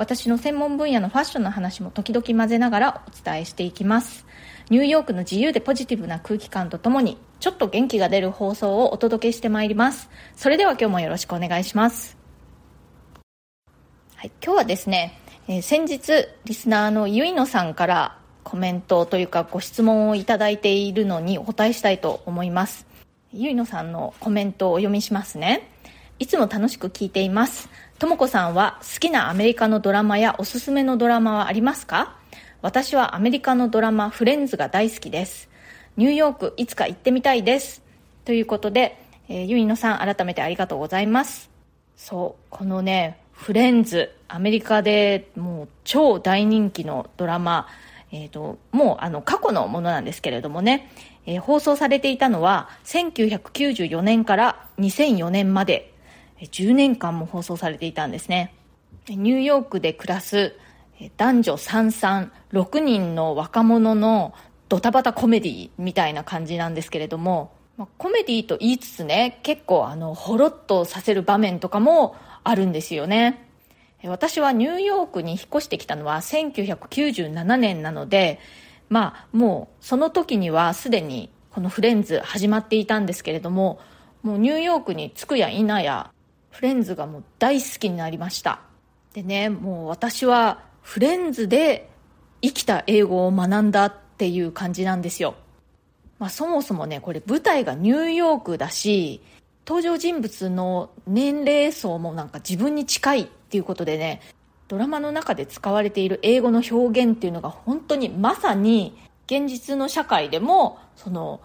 私の専門分野のファッションの話も時々混ぜながらお伝えしていきます。ニューヨークの自由でポジティブな空気感とともにちょっと元気が出る放送をお届けしてまいります。それでは今日もよろしくお願いします。はい、今日はですね、えー先日リスナーのゆいのさんからコメントというかご質問をいただいているのにお答えしたいと思います。ゆいのさんのコメントをお読みしますね。いつも楽しく聞いています。ともこさんは好きなアメリカのドラマやおすすめのドラマはありますか？私はアメリカのドラマフレンズが大好きです。ニューヨークいつか行ってみたいです。ということで、えーゆいのさん改めてありがとうございます。そうこのねフレンズアメリカでもう超大人気のドラマえー、ともうあの過去のものなんですけれどもね、えー放送されていたのは1994年から2004年まで10年間も放送されていたんですね。ニューヨークで暮らす男女336人の若者のドタバタコメディみたいな感じなんですけれども、コメディと言いつつね結構あのほろっとさせる場面とかもあるんですよね。私はニューヨークに引っ越してきたのは1997年なのでまあもうその時にはすでにこのフレンズ始まっていたんですけれどももうニューヨークに着くや否やフレンズがもう大好きになりました。でねもう私はフレンズで生きた英語を学んだっていう感じなんですよ。まあ、そもそもねこれ舞台がニューヨークだし登場人物の年齢層もなんか自分に近いっていうことでねドラマの中で使われている英語の表現っていうのが本当にまさに現実の社会でもその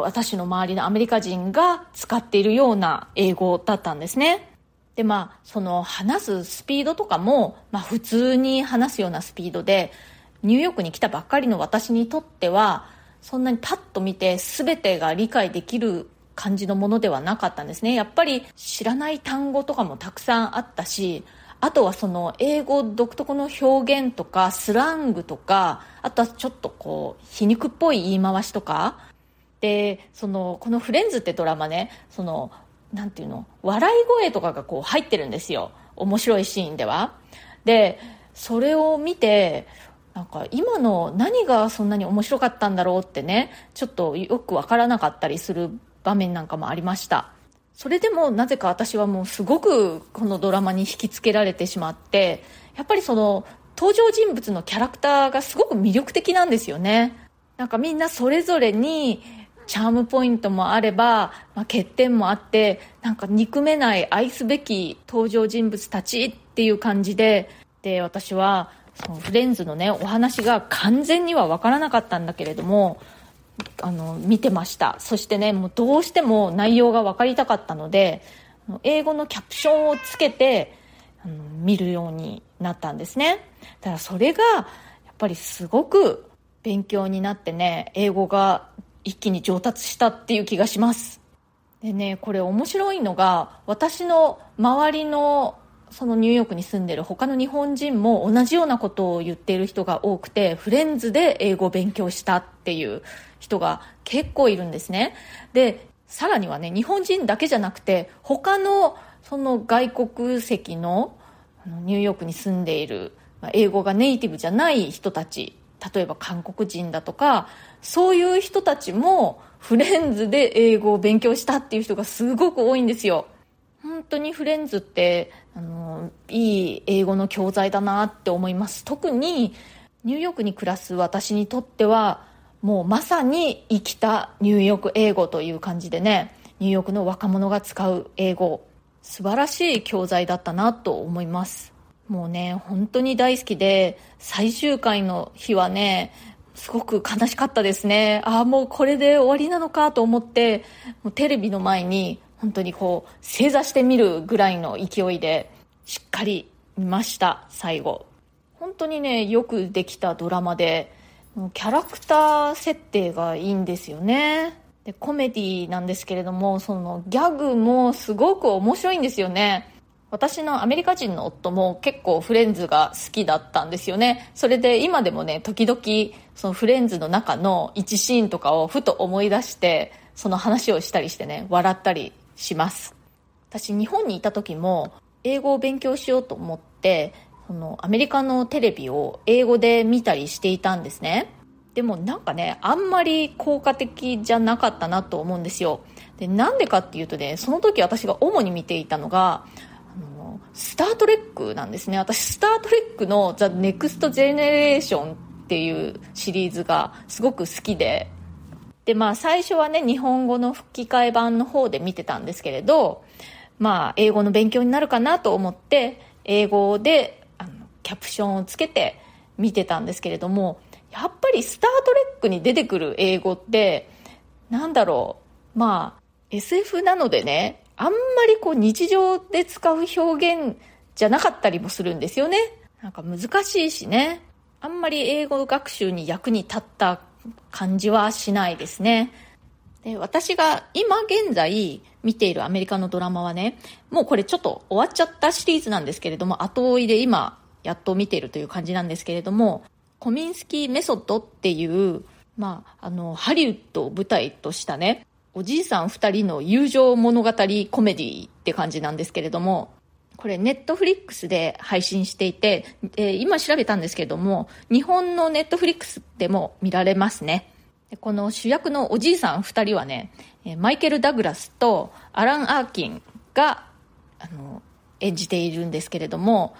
私の周りのアメリカ人が使っているような英語だったんですね。でまあその話すスピードとかも、まあ、普通に話すようなスピードでニューヨークに来たばっかりの私にとってはそんなにパッと見て全てが理解できる感じのものではなかったんですね。やっぱり知らない単語とかもたくさんあったしあとはその英語独特の表現とかスラングとかあとはちょっとこう皮肉っぽい言い回しとかでそのこの「フレンズ」ってドラマねそのなんていうの笑い声とかがこう入ってるんですよ。面白いシーンでは。でそれを見てなんか今の何がそんなに面白かったんだろうってねちょっとよくわからなかったりする場面なんかもありました。それでもなぜか私はもうすごくこのドラマに引きつけられてしまってやっぱりその登場人物のキャラクターがすごく魅力的なんですよね。なんかみんなそれぞれにチャームポイントもあれば、まあ、欠点もあってなんか憎めない愛すべき登場人物たちっていう感じでで私はそのフレンズのねお話が完全には分からなかったんだけれどもあの見てました。そしてねもうどうしても内容が分かりたかったので英語のキャプションをつけてあの見るようになったんですね。だからそれがやっぱりすごく勉強になってね英語が一気に上達したっていう気がします。でねこれ面白いのが私の周りのそのニューヨークに住んでる他の日本人も同じようなことを言っている人が多くてフレンズで英語を勉強したっていう人が結構いるんですね。でさらにはね日本人だけじゃなくて他のその外国籍のあのニューヨークに住んでいる英語がネイティブじゃない人たち例えば韓国人だとかそういう人たちもフレンズで英語を勉強したっていう人がすごく多いんですよ。本当にフレンズってあのいい英語の教材だなって思います。特にニューヨークに暮らす私にとってはもうまさに生きたニューヨーク英語という感じでねニューヨークの若者が使う英語素晴らしい教材だったなと思います。もうね本当に大好きで最終回の日はねすごく悲しかったですねああもうこれで終わりなのかと思ってもうテレビの前に本当にこう正座してみるぐらいの勢いでしっかり見ました最後本当にねよくできたドラマでキャラクター設定がいいんですよね。で、コメディなんですけれども、そのギャグもすごく面白いんですよね。私のアメリカ人の夫も結構フレンズが好きだったんですよね。それで今でもね、時々そのフレンズの中の一シーンとかをふと思い出して、その話をしたりしてね、笑ったりします。私日本にいた時も英語を勉強しようと思って、そのアメリカのテレビを英語で見たりしていたんですね。でもなんかね、あんまり効果的じゃなかったなと思うんですよ。で、なんでかっていうとね、その時私が主に見ていたのが、スター・トレックなんですね。私、スター・トレックの The Next Generation っていうシリーズがすごく好きで、で、まあ最初はね、日本語の吹き替え版の方で見てたんですけれど、まあ英語の勉強になるかなと思って、英語であのキャプションをつけて見てたんですけれども、やっぱりスター・トレックに出てくる英語って、なんだろう、まあ SF なのでね、あんまりこう日常で使う表現じゃなかったりもするんですよね。なんか難しいしね。あんまり英語学習に役に立った感じはしないですね。で私が今現在見ているアメリカのドラマはね、もうこれちょっと終わっちゃったシリーズなんですけれども、後追いで今やっと見ているという感じなんですけれども、コミンスキーメソッドっていう、まあ、あの、ハリウッドを舞台としたね、おじいさん二人の友情物語コメディって感じなんですけれども、これネットフリックスで配信していて、えー、今調べたんですけれども、日本のネットフリックスでも見られますね。この主役のおじいさん二人はね、マイケル・ダグラスとアラン・アーキンが、あの、演じているんですけれども、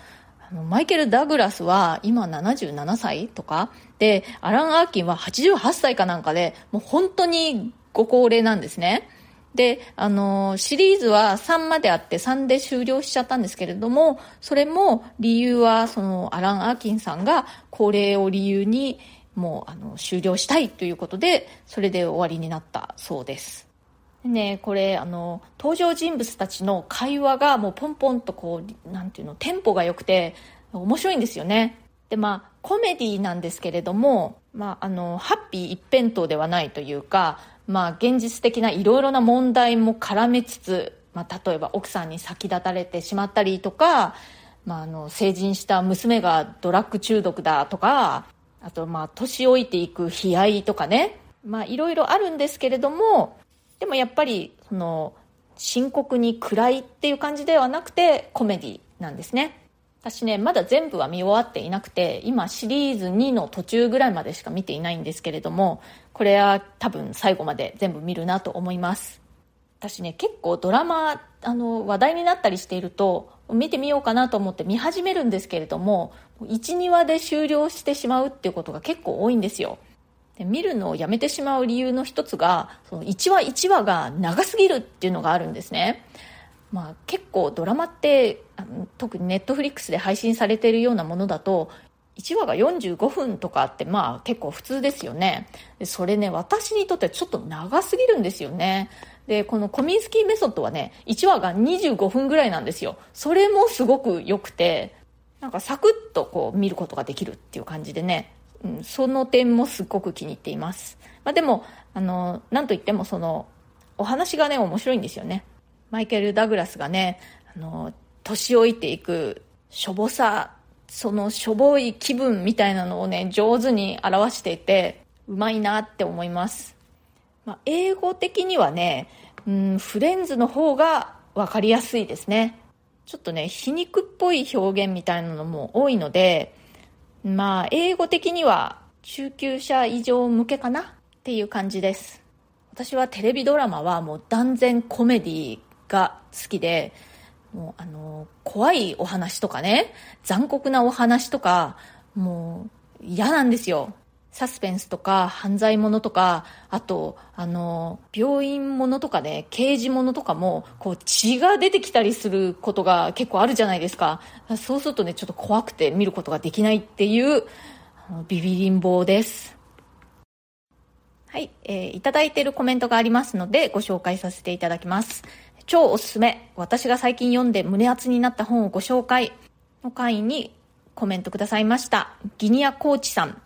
あのマイケル・ダグラスは今77歳とかで、アラン・アーキンは88歳かなんかで、もう本当にご高齢なんですね。で、あの、シリーズは3まであって3で終了しちゃったんですけれども、それも理由は、その、アラン・アーキンさんが高齢を理由に、もう、あの、終了したいということで、それで終わりになったそうです。でね、これ、あの、登場人物たちの会話がもうポンポンとこう、なんていうの、テンポが良くて、面白いんですよね。で、まあ、コメディなんですけれども、まあ、あの、ハッピー一辺倒ではないというか、まあ、現実的ないろいろな問題も絡めつつ、まあ、例えば奥さんに先立たれてしまったりとか、まあ、あの成人した娘がドラッグ中毒だとかあとまあ年老いていく悲哀とかね。まあいろいろあるんですけれどもでもやっぱりその深刻に暗いっていう感じではなくてコメディなんですね。私ねまだ全部は見終わっていなくて今シリーズ2の途中ぐらいまでしか見ていないんですけれどもこれは多分最後まで全部見るなと思います。私ね結構ドラマあの話題になったりしていると見てみようかなと思って見始めるんですけれども12話で終了してしまうっていうことが結構多いんですよ。で見るのをやめてしまう理由の一つがその1話1話が長すぎるっていうのがあるんですね。まあ、結構ドラマってあの特にネットフリックスで配信されているようなものだと1話が45分とかってまあ結構普通ですよね。でそれね、私にとってはちょっと長すぎるんですよね。で、このコミンスキーメソッドはね、1話が25分ぐらいなんですよ。それもすごく良くて、なんかサクッとこう見ることができるっていう感じでね、うん、その点もすっごく気に入っています。まあでも、あの、なんといってもその、お話がね、面白いんですよね。マイケル・ダグラスがね、あの、年老いていくしょぼさそのしょぼい気分みたいなのをね、上手に表していて、うまいなって思います。まあ、英語的にはね、うん、フレンズの方がわかりやすいですね。ちょっとね、皮肉っぽい表現みたいなのも多いので、まあ、英語的には中級者以上向けかなっていう感じです。私はテレビドラマはもう断然コメディが好きで、もうあの、怖いお話とかね、残酷なお話とか、もう嫌なんですよ。サスペンスとか犯罪者とか、あと、あの、病院ものとかね、刑事ものとかも、こう血が出てきたりすることが結構あるじゃないですか。そうするとね、ちょっと怖くて見ることができないっていう、ビビリン棒です。はい、えー、いただいているコメントがありますので、ご紹介させていただきます。超おすすめ。私が最近読んで胸熱になった本をご紹介の会にコメントくださいました。ギニアコーチさん。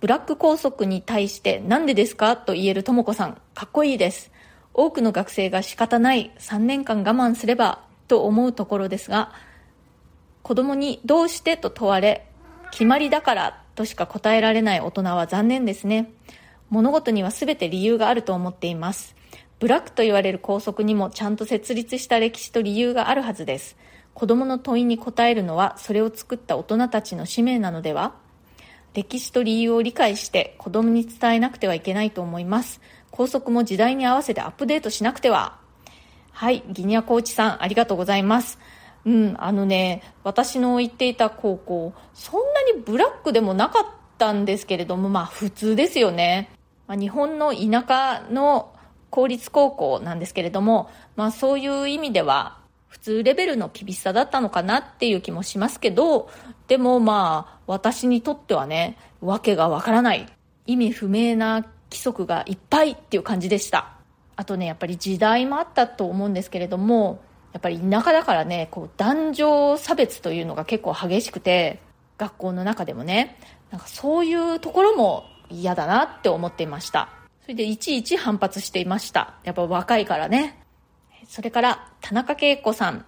ブラック校則に対してなんでですかと言えるとも子さん、かっこいいです。多くの学生が仕方ない3年間我慢すればと思うところですが、子供にどうしてと問われ、決まりだからとしか答えられない大人は残念ですね。物事には全て理由があると思っています。ブラックと言われる校則にもちゃんと設立した歴史と理由があるはずです。子供の問いに答えるのはそれを作った大人たちの使命なのでは？歴史と理由を理解して子供に伝えなくてはいけないと思います。校則も時代に合わせてアップデートしなくては？はい、ギニアコーチさんありがとうございます。うん、あのね、私の行っていた高校、そんなにブラックでもなかったんですけれども、まあ普通ですよね。まあ、日本の田舎の公立高校なんですけれども、まあそういう意味では普通レベルの厳しさだったのかなっていう気もしますけど、でもまあ私にとってはね、わけがわからない、意味不明な規則がいっぱいっていう感じでした。あとね、やっぱり時代もあったと思うんですけれども、やっぱり田舎だからね、こう男女差別というのが結構激しくて、学校の中でもね、なんかそういうところも嫌だなって思っていました。それでいちいち反発していました。やっぱ若いからね。それから、田中恵子さん。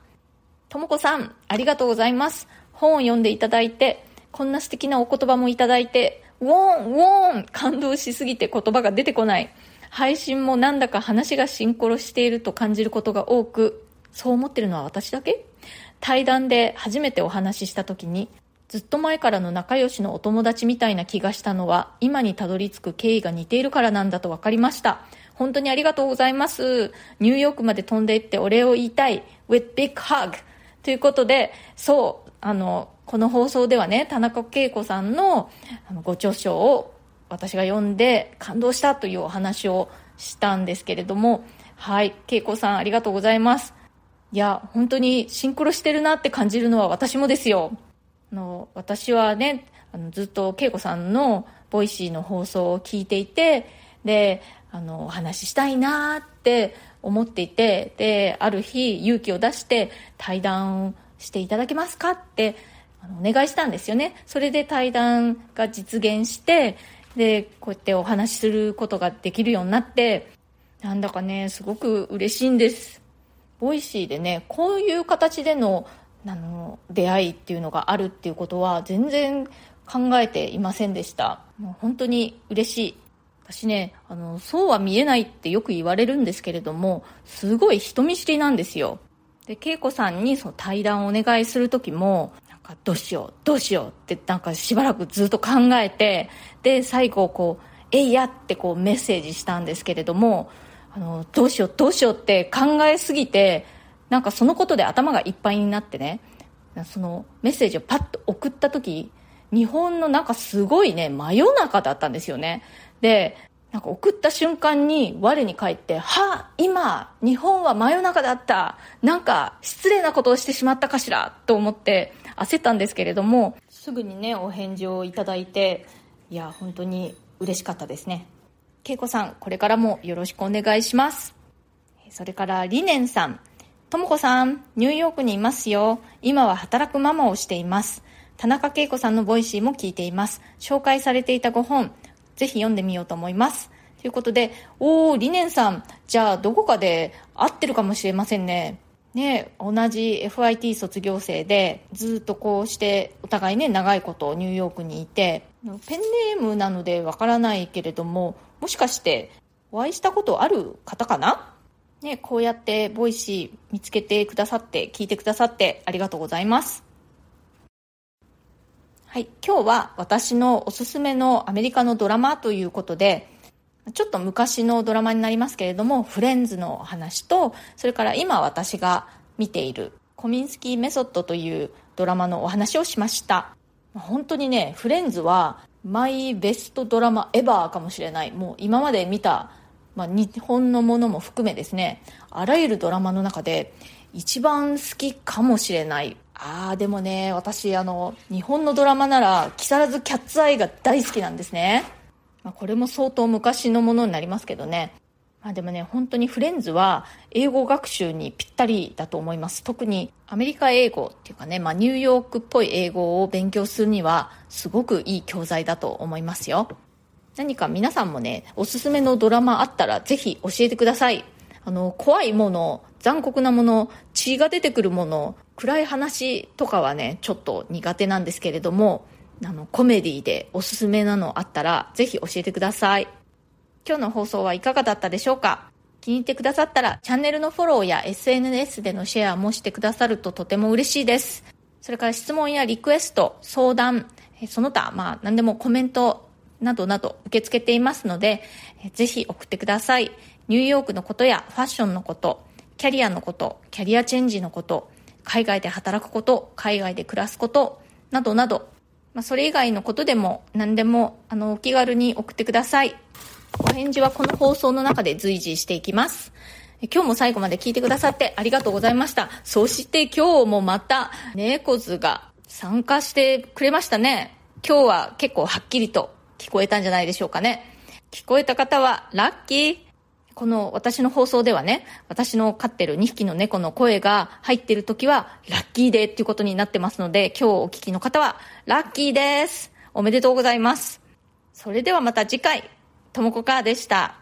ともこさん、ありがとうございます。本を読んでいただいて、こんな素敵なお言葉もいただいて、ウォン、ウォン感動しすぎて言葉が出てこない。配信もなんだか話がシンクロしていると感じることが多く、そう思ってるのは私だけ？対談で初めてお話しした時に、ずっと前からの仲良しのお友達みたいな気がしたのは、今にたどり着く経緯が似ているからなんだと分かりました。本当にありがとうございます。ニューヨークまで飛んで行ってお礼を言いたい。with big hug. ということで、そう、あの、この放送ではね、田中恵子さんのあのご著書を私が読んで感動したというお話をしたんですけれども、はい、恵子さんありがとうございます。いや、本当にシンクロしてるなって感じるのは私もですよ。の私はねあのずっと恵子さんのボイシーの放送を聞いていてであのお話ししたいなって思っていてである日勇気を出して対談していただけますかってあのお願いしたんですよね。それで対談が実現してでこうやってお話しすることができるようになってなんだかねすごく嬉しいんです。ボイシーでねこういう形でのあの出会いっていうのがあるっていうことは全然考えていませんでしたもう本当に嬉しい私ねあのそうは見えないってよく言われるんですけれどもすごい人見知りなんですよで恵子さんにその対談をお願いする時もなんかどうしようどうしようってなんかしばらくずっと考えてで最後こう「えいや!」ってこうメッセージしたんですけれどもあのどうしようどうしようって考えすぎてなんかそのことで頭がいっぱいになってねそのメッセージをパッと送った時日本のなんかすごいね真夜中だったんですよね。でなんか送った瞬間に我に返っては今日本は真夜中だった。なんか失礼なことをしてしまったかしら？と思って焦ったんですけれどもすぐにねお返事をいただいていや本当に嬉しかったですね。恵子さんこれからもよろしくお願いします。それからリネンさんともこさん、ニューヨークにいますよ。今は働くママをしています。田中恵子さんのボイシーも聞いています。紹介されていたご本、ぜひ読んでみようと思います。ということで、おー、リネンさん、じゃあどこかで会ってるかもしれませんね。ね、同じ FIT 卒業生でずっとこうしてお互いね長いことニューヨークにいてペンネームなのでわからないけれどももしかしてお会いしたことある方かな？ね、こうやってボイシー見つけてくださって、聞いてくださってありがとうございます。はい、今日は私のおすすめのアメリカのドラマということで、ちょっと昔のドラマになりますけれども、フレンズの話と、それから今私が見ているコミンスキーメソッドというドラマのお話をしました。本当にね、フレンズはマイベストドラマエバーかもしれない。もう今まで見たまあ、日本のものも含めですねあらゆるドラマの中で一番好きかもしれないああでもね私あの日本のドラマなら木更津キャッツアイが大好きなんですね、まあ、これも相当昔のものになりますけどねまあでもね、本当にフレンズは英語学習にぴったりだと思います。特にアメリカ英語っていうかね、まあニューヨークっぽい英語を勉強するにはすごくいい教材だと思いますよ。何か皆さんもね、おすすめのドラマあったらぜひ教えてください。あの、怖いもの、残酷なもの、血が出てくるもの、暗い話とかはね、ちょっと苦手なんですけれども、あの、コメディでおすすめなのあったらぜひ教えてください。今日の放送はいかがだったでしょうか？気に入ってくださったらチャンネルのフォローや SNS でのシェアもしてくださるととても嬉しいです。それから質問やリクエスト、相談、その他、まあ何でもコメントなどなど受け付けていますので、ぜひ送ってください。ニューヨークのことやファッションのこと、キャリアのこと、キャリアチェンジのこと、海外で働くこと、海外で暮らすこと、などなど、まあ、それ以外のことでも何でもあのお気軽に送ってください。お返事はこの放送の中で随時していきます。今日も最後まで聞いてくださってありがとうございました。そして今日もまた猫図が参加してくれましたね。今日は結構はっきりと聞こえたんじゃないでしょうかね。聞こえた方はラッキー。この私の放送ではね、私の飼ってる2匹の猫の声が入ってる時はラッキーでっていうことになってますので、今日お聞きの方はラッキーです。おめでとうございます。それではまた次回。ともこかーでした。